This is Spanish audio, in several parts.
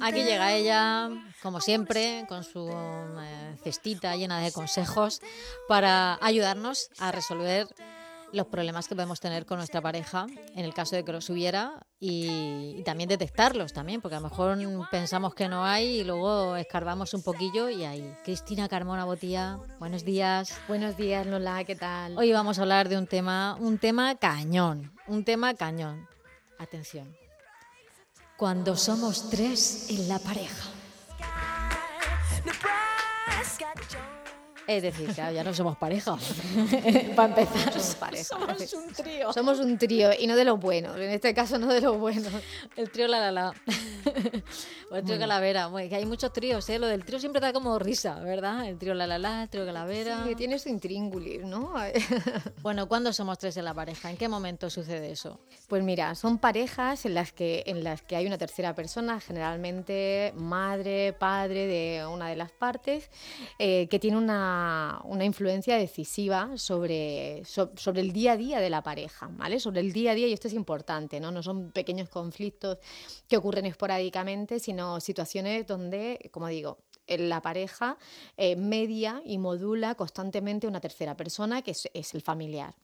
Aquí llega ella, como siempre, con su eh, cestita llena de consejos para ayudarnos a resolver los problemas que podemos tener con nuestra pareja en el caso de que los hubiera y, también detectarlos también, porque a lo mejor pensamos que no hay y luego escarbamos un poquillo y hay. Cristina Carmona Botía, buenos días. Buenos días Lola, ¿qué tal? Hoy vamos a hablar de un tema, un tema cañón, un tema cañón. Atención. Cuando somos tres en la pareja. Es decir, que ya no somos pareja. Para empezar. Somos pareja. Somos un trío. Somos un trío y no de los buenos. En este caso, no de los buenos. El trío la la la. O el trío calavera. Bueno, que hay muchos tríos, ¿eh? Lo del trío siempre da como risa, ¿verdad? El trío la la la, el trío calavera. Sí, que tiene su intríngulis, ¿no? bueno, ¿cuándo somos tres en la pareja? ¿En qué momento sucede eso? Pues mira, son parejas en las que, en las que hay una tercera persona, generalmente madre, padre de una de las partes, eh, que tiene una una, influencia decisiva sobre, sobre el día a día de la pareja, ¿vale? Sobre el día a día, y esto es importante, ¿no? No son pequeños conflictos que ocurren esporádicamente, sino situaciones donde, como digo, la pareja eh, media y modula constantemente una tercera persona que es, el familiar.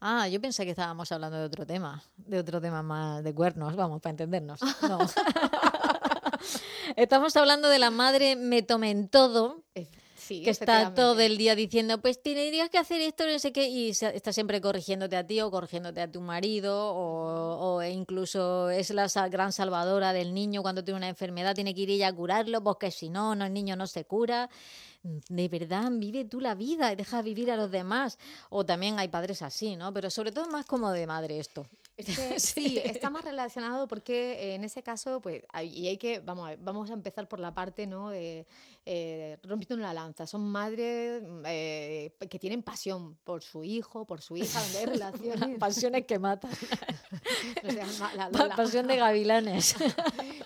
Ah, yo pensé que estábamos hablando de otro tema, de otro tema más de cuernos, vamos, para entendernos. No. Estamos hablando de la madre me tomen todo que está todo el día diciendo, pues tendrías que hacer esto, no sé qué, y está siempre corrigiéndote a ti o corrigiéndote a tu marido, o, incluso es la gran salvadora del niño cuando tiene una enfermedad, tiene que ir ella a curarlo, porque si no, no el niño no se cura. De verdad, vive tú la vida y deja vivir a los demás. O también hay padres así, ¿no? Pero sobre todo más como de madre esto. sí, está más relacionado porque eh, en ese caso, pues, y hay que, vamos a, vamos a empezar por la parte, ¿no? De, eh, rompiendo una lanza. Son madres eh, que tienen pasión por su hijo, por su hija, donde hay relaciones. Pasiones que matan. la, pasión de gavilanes.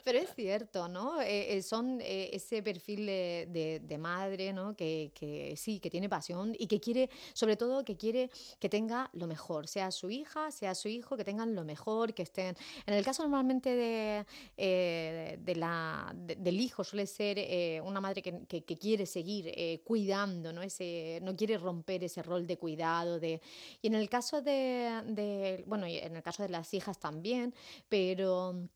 Pero es cierto, ¿no? Eh, son ese perfil de, de, madre, ¿no? Que, que, sí, que tiene pasión y que quiere, sobre todo, que quiere que tenga lo mejor, sea su hija, sea su hijo, que lo mejor, que estén. En el caso normalmente de, de la, del hijo suele ser una madre que, quiere seguir eh, cuidando, ¿no? Ese, no quiere romper ese rol de cuidado. De, y en el caso de, de, bueno, en el caso de las hijas también, pero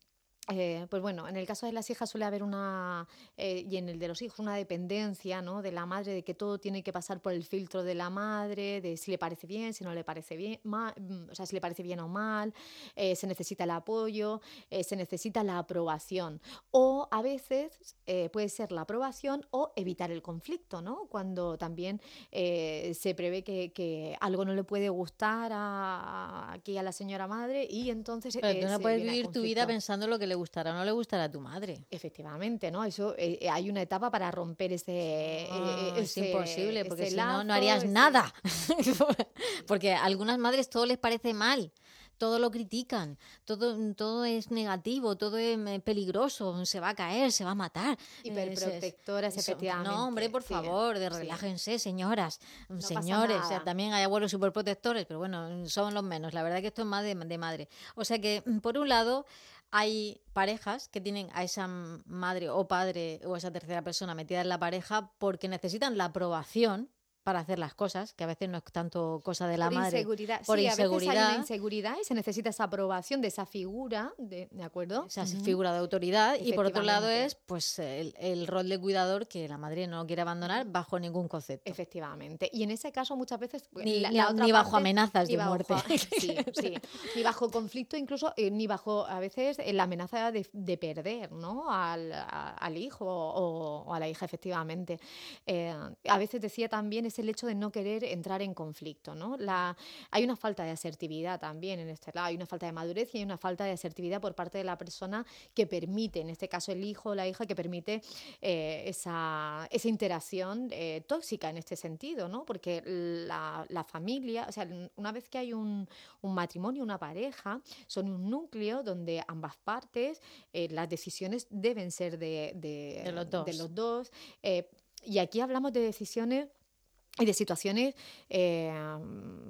eh, pues bueno, en el caso de las hijas suele haber una, eh, y en el de los hijos, una dependencia ¿no? de la madre, de que todo tiene que pasar por el filtro de la madre, de si le parece bien, si no le parece bien, mm, o sea, si le parece bien o mal, eh, se necesita el apoyo, se necesita la aprobación. O a veces puede ser la aprobación o evitar el conflicto, ¿no? Cuando también se prevé que, algo no le puede gustar a, aquí a la señora madre y entonces... Pero tú no puedes vivir tu vida pensando lo que le gustará o no le gustará a tu madre. Efectivamente, ¿no? Eso eh, eh, hay una etapa para romper ese, eh, es imposible porque si no no harías nada. porque a algunas madres todo les parece mal todo lo critican, todo, todo es negativo, todo es peligroso, se va a caer, se va a matar. Hiperprotectoras, efectivamente. No, hombre, por favor, de relájense, señoras, señores. O sea, también hay abuelos superprotectores, pero bueno, son los menos. La verdad que esto es más de, de madre. O sea que, por un lado, hay parejas que tienen a esa madre o padre o esa tercera persona metida en la pareja porque necesitan la aprobación para hacer las cosas, que a veces no es tanto cosa de la madre. Inseguridad. Por inseguridad. A veces hay una inseguridad y se necesita esa aprobación de esa figura, ¿de, ¿de acuerdo? Esa figura de autoridad. Y por otro lado es pues el, rol de cuidador que la madre no quiere abandonar bajo ningún concepto. Efectivamente. Y en ese caso muchas veces... Ni, bajo amenazas de muerte. sí, sí. Ni bajo conflicto, incluso, eh, ni bajo a veces eh, la amenaza de, perder ¿no? al, al hijo o, a la hija, efectivamente. Eh, a veces decía también es el hecho de no querer entrar en conflicto. ¿no? La, hay una falta de asertividad también en este lado, hay una falta de madurez y hay una falta de asertividad por parte de la persona que permite, en este caso el hijo o la hija, que permite eh, esa, esa, interacción eh, tóxica en este sentido, ¿no? porque la, la, familia, o sea, una vez que hay un, un, matrimonio, una pareja, son un núcleo donde ambas partes, eh, las decisiones deben ser de, de, de los dos. De los dos y aquí hablamos de decisiones y de situaciones eh,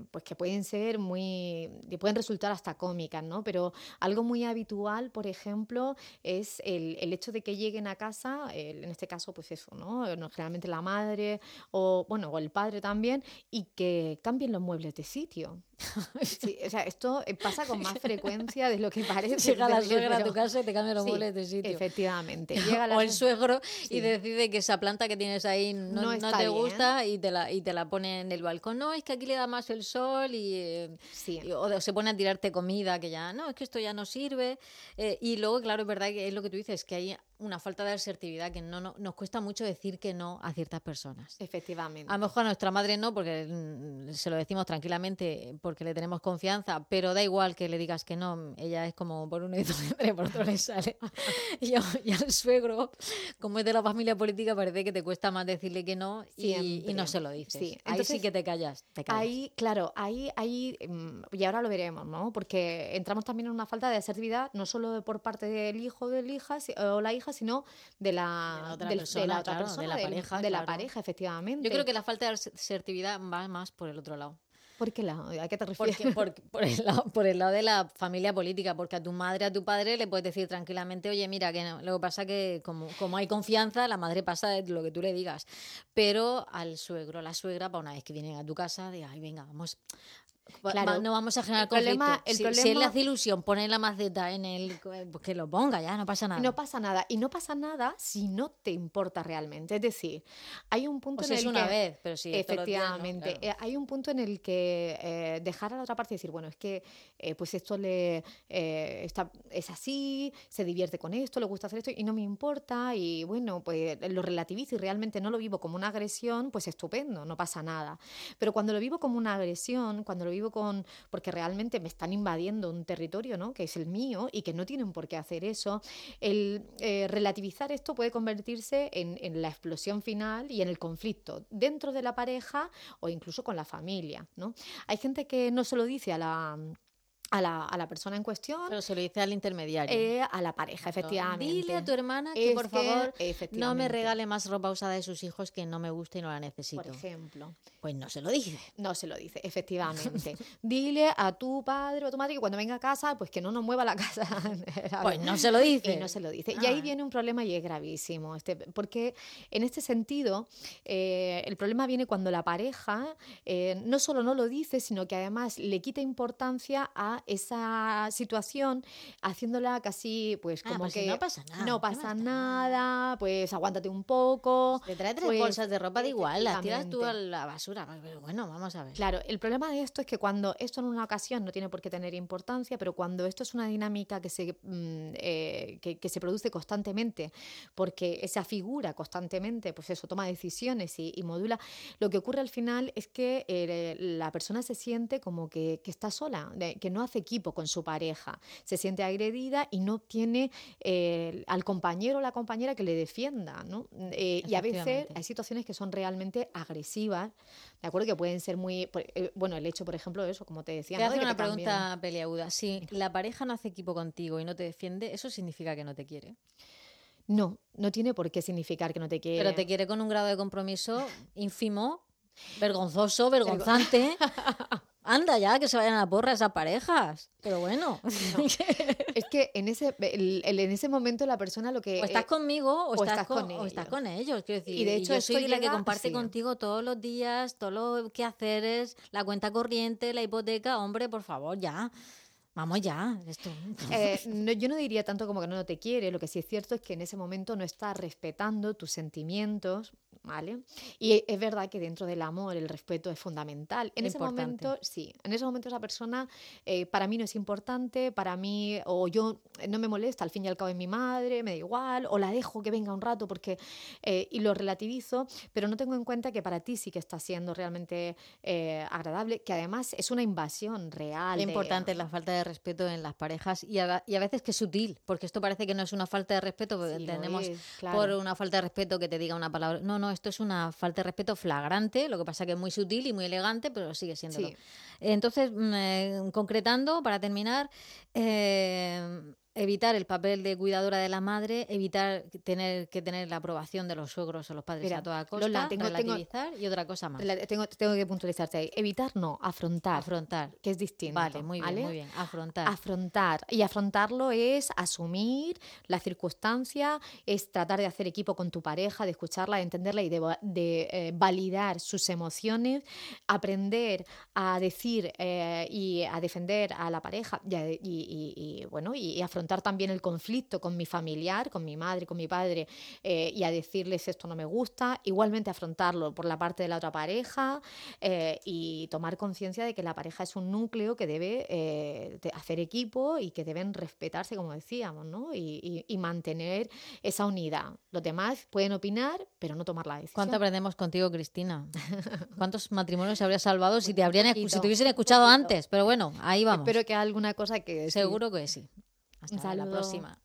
pues que pueden ser muy que pueden resultar hasta cómicas no pero algo muy habitual por ejemplo es el, el hecho de que lleguen a casa en este caso pues eso no generalmente la madre o bueno o el padre también y que cambien los muebles de sitio Sí, o sea, esto eh, pasa con más frecuencia de lo que parece. Llega la suegra a tu casa y te cambia los muebles de sitio. Efectivamente. o el suegro y decide que esa planta que tienes ahí no, no, te gusta y te, la, y te la pone en el balcón. No, es que aquí le da más el sol y, eh, o se pone a tirarte comida que ya, no, es que esto ya no sirve. Eh, y luego, claro, es verdad que es lo que tú dices, que hay una falta de asertividad, que no, no, nos cuesta mucho decir que no a ciertas personas. Efectivamente. A lo mejor a nuestra madre no, porque mm, se lo decimos tranquilamente, porque le tenemos confianza, pero da igual que le digas que no, ella es como por uno y por otro le sale. y, al suegro, como es de la familia política, parece que te cuesta más decirle que no y, no se lo dices. Sí. Entonces, ahí sí que te callas, te callas. Ahí, claro, ahí, ahí, mm, y ahora lo veremos, ¿no? Porque entramos también en una falta de asertividad, no solo por parte del hijo de la hija o la hija, sino de la, otra persona, de la pareja. De la pareja, efectivamente. Yo creo que la falta de asertividad va más por el otro lado. ¿Por qué lado? ¿A qué te refieres? por, el lado, por el lado de la familia política, porque a tu madre, a tu padre le puedes decir tranquilamente, oye, mira, que no. lo que pasa que como, como hay confianza, la madre pasa de lo que tú le digas. Pero al suegro, la suegra, para una vez que vienen a tu casa, de, ay, venga, vamos, Claro, no vamos a generar el Problema, el si, problema, si, él le hace ilusión poner la maceta en el. Pues que lo ponga, ya, no pasa nada. No pasa nada. Y no pasa nada si no te importa realmente. Es decir, hay un punto en el es una vez, pero sí. Efectivamente. Eh, hay un punto en el que eh, dejar a la otra parte y decir, bueno, es que eh, pues esto le está, es así, se divierte con esto, le gusta hacer esto y no me importa. Y bueno, pues lo relativizo y realmente no lo vivo como una agresión, pues estupendo, no pasa nada. Pero cuando lo vivo como una agresión, cuando lo vivo con, porque realmente me están invadiendo un territorio, ¿no? Que es el mío y que no tienen por qué hacer eso. El eh, relativizar esto puede convertirse en, en, la explosión final y en el conflicto dentro de la pareja o incluso con la familia, ¿no? Hay gente que no se lo dice a la a la, a la, persona en cuestión. Pero se lo dice al intermediario. Eh, a la pareja, efectivamente. Dile a tu hermana que, por favor, no me regale más ropa usada de sus hijos que no me gusta y no la necesito. Por ejemplo. Pues no se lo dice. No se lo dice, efectivamente. Dile a tu padre o a tu madre que cuando venga a casa, pues que no nos mueva la casa. pues no se lo dice. Y no se lo dice. Y ahí ah. viene un problema y es gravísimo. Este, porque en este sentido, eh, el problema viene cuando la pareja eh, no solo no lo dice, sino que además le quita importancia a esa situación haciéndola casi pues ah, como pues que no pasa nada. No pasa nada, pues aguántate un poco. Te trae tres pues, bolsas de ropa de igual, las tiras tú a la basura. Pero bueno, vamos a ver. Claro, el problema de esto es que cuando esto en una ocasión no tiene por qué tener importancia, pero cuando esto es una dinámica que se, mm, eh, que, se produce constantemente, porque esa figura constantemente, pues eso, toma decisiones y, modula, lo que ocurre al final es que eh, la persona se siente como que, que está sola, que no hace equipo con su pareja, se siente agredida y no tiene eh, al compañero o la compañera que le defienda. ¿no? Eh, y a veces hay situaciones que son realmente agresivas, ¿de acuerdo? Que pueden ser muy... Eh, bueno, el hecho, por ejemplo, de eso, como te decía. Te hace una pregunta peleaguda. Si la pareja no hace equipo contigo y no te defiende, ¿eso significa que no te quiere? No, no tiene por qué significar que no te quiere. Pero te quiere con un grado de compromiso ínfimo, vergonzoso, vergonzante. Anda ya, que se vayan a la porra esas parejas. Pero bueno. es que en ese, en ese momento la persona lo que... O estás conmigo o, estás, con, ellos. estás con ellos. decir, y de hecho yo soy la que comparte contigo todos los días, todo lo que hacer la cuenta corriente, la hipoteca. Hombre, por favor, ya. Vamos ya, esto. Eh, yo no diría tanto como que no te quiere, lo que sí es cierto es que en ese momento no está respetando tus sentimientos, ¿vale? Y es verdad que dentro del amor el respeto es fundamental. En ese momento, sí, en ese momento esa persona eh, para mí no es importante, para mí, o yo no me molesta, al fin y al cabo es mi madre, me da igual, o la dejo que venga un rato porque, eh, y lo relativizo, pero no tengo en cuenta que para ti sí que está siendo realmente agradable, que además es una invasión real. Lo importante es la falta de respeto en las parejas y a, y a, veces que es sutil, porque esto parece que no es una falta de respeto, porque tenemos por una falta de respeto que te diga una palabra. No, no, esto es una falta de respeto flagrante, lo que pasa que es muy sutil y muy elegante, pero sigue siendo. Entonces, mm, eh, concretando, para terminar, eh, evitar el papel de cuidadora de la madre, evitar tener que tener la aprobación de los suegros o los padres a toda costa, tengo, relativizar y otra cosa más. Tengo, tengo que puntualizarte ahí. Evitar no, afrontar. Afrontar. Que es distinto. Vale, muy bien, muy bien. Afrontar. Afrontar. Y afrontarlo es asumir la circunstancia, es tratar de hacer equipo con tu pareja, de escucharla, de entenderla y de, eh, validar sus emociones, aprender a decir eh, y a defender a la pareja y, bueno, y afrontar también el conflicto con mi familiar, con mi madre, con mi padre, eh, y a decirles esto no me gusta, igualmente afrontarlo por la parte de la otra pareja eh, y tomar conciencia de que la pareja es un núcleo que debe eh, hacer equipo y que deben respetarse, como decíamos, ¿no? Y, y, mantener esa unidad. Los demás pueden opinar, pero no tomar la decisión. ¿Cuánto aprendemos contigo, Cristina? ¿Cuántos matrimonios se habrías salvado si te, habrían, si te hubiesen escuchado antes? Pero bueno, ahí vamos. Espero que alguna cosa que... Seguro que sí. Hasta la próxima.